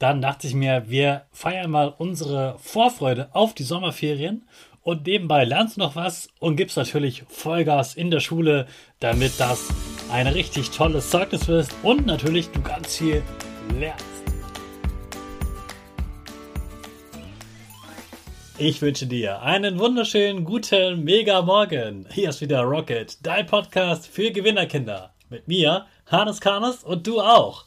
Dann dachte ich mir, wir feiern mal unsere Vorfreude auf die Sommerferien und nebenbei lernst du noch was und gibst natürlich Vollgas in der Schule, damit das ein richtig tolles Zeugnis wird und natürlich du ganz viel lernst. Ich wünsche dir einen wunderschönen guten Mega Morgen. Hier ist wieder Rocket, dein Podcast für Gewinnerkinder. Mit mir, Hannes Karnes und du auch.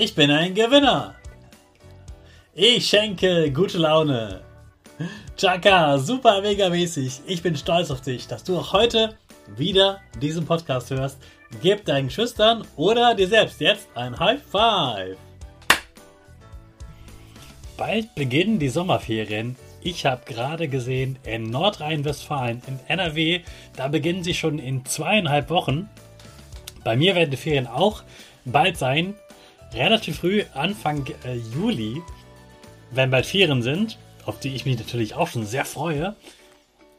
Ich bin ein Gewinner. Ich schenke gute Laune. Chaka, super mega mäßig. Ich bin stolz auf dich, dass du auch heute wieder diesen Podcast hörst. Gib deinen Schüchtern oder dir selbst jetzt ein High Five. Bald beginnen die Sommerferien. Ich habe gerade gesehen, in Nordrhein-Westfalen, in NRW, da beginnen sie schon in zweieinhalb Wochen. Bei mir werden die Ferien auch bald sein. Relativ früh, Anfang äh, Juli, wenn bald Ferien sind auf die ich mich natürlich auch schon sehr freue.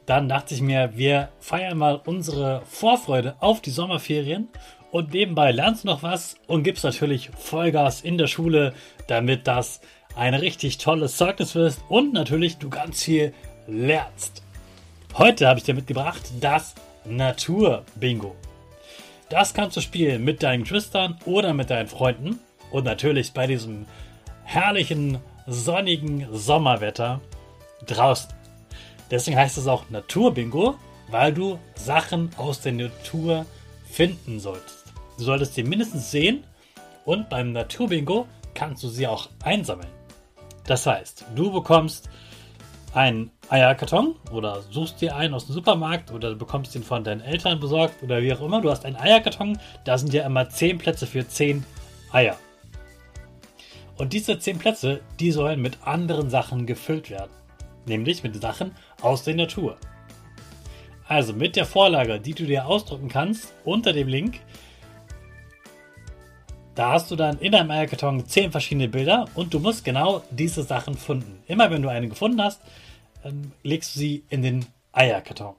Dann dachte ich mir, wir feiern mal unsere Vorfreude auf die Sommerferien und nebenbei lernst du noch was und gibst natürlich Vollgas in der Schule, damit das ein richtig tolles Zeugnis wird und natürlich du ganz viel lernst. Heute habe ich dir mitgebracht das Natur-Bingo. Das kannst du spielen mit deinen Geschwistern oder mit deinen Freunden und natürlich bei diesem herrlichen sonnigen Sommerwetter draußen. Deswegen heißt es auch Naturbingo, weil du Sachen aus der Natur finden solltest. Du solltest sie mindestens sehen und beim Naturbingo kannst du sie auch einsammeln. Das heißt, du bekommst einen Eierkarton oder suchst dir einen aus dem Supermarkt oder bekommst ihn von deinen Eltern besorgt oder wie auch immer. Du hast einen Eierkarton, da sind ja immer 10 Plätze für 10 Eier. Und diese 10 Plätze, die sollen mit anderen Sachen gefüllt werden. Nämlich mit Sachen aus der Natur. Also mit der Vorlage, die du dir ausdrucken kannst, unter dem Link, da hast du dann in deinem Eierkarton 10 verschiedene Bilder und du musst genau diese Sachen finden. Immer wenn du eine gefunden hast, ähm, legst du sie in den Eierkarton.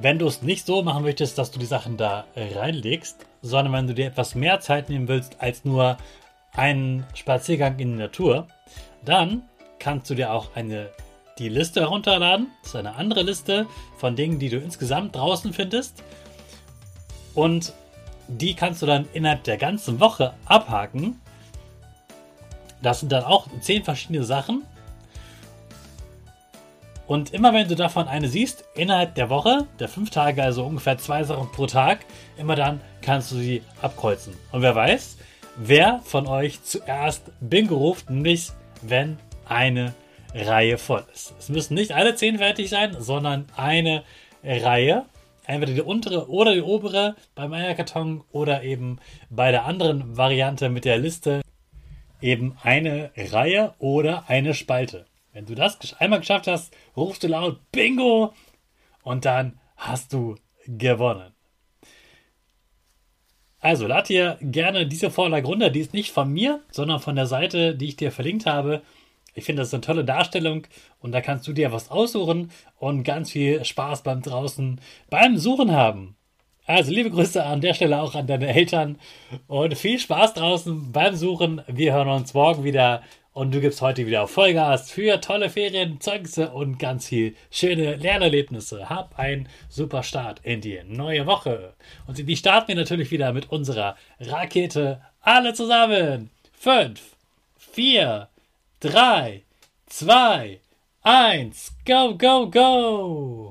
Wenn du es nicht so machen möchtest, dass du die Sachen da reinlegst, sondern wenn du dir etwas mehr Zeit nehmen willst als nur einen Spaziergang in die Natur, dann kannst du dir auch eine, die Liste herunterladen. Das ist eine andere Liste von Dingen, die du insgesamt draußen findest. Und die kannst du dann innerhalb der ganzen Woche abhaken. Das sind dann auch zehn verschiedene Sachen. Und immer wenn du davon eine siehst, innerhalb der Woche, der fünf Tage, also ungefähr zwei Sachen pro Tag, immer dann kannst du sie abkreuzen. Und wer weiß, wer von euch zuerst Bingo ruft, nämlich wenn eine Reihe voll ist. Es müssen nicht alle zehn fertig sein, sondern eine Reihe. Entweder die untere oder die obere beim Eierkarton oder eben bei der anderen Variante mit der Liste eben eine Reihe oder eine Spalte. Wenn du das einmal geschafft hast, rufst du laut Bingo und dann hast du gewonnen. Also lad dir gerne diese Vorlage runter. Die ist nicht von mir, sondern von der Seite, die ich dir verlinkt habe. Ich finde, das ist eine tolle Darstellung und da kannst du dir was aussuchen und ganz viel Spaß beim draußen beim Suchen haben. Also liebe Grüße an der Stelle auch an deine Eltern und viel Spaß draußen beim Suchen. Wir hören uns morgen wieder und du gibst heute wieder Vollgas für tolle Ferien, Zeugnisse und ganz viel schöne Lernerlebnisse. Hab einen super Start in die neue Woche. Und die starten wir natürlich wieder mit unserer Rakete. Alle zusammen. 5, 4, 3, 2, 1. Go, go, go!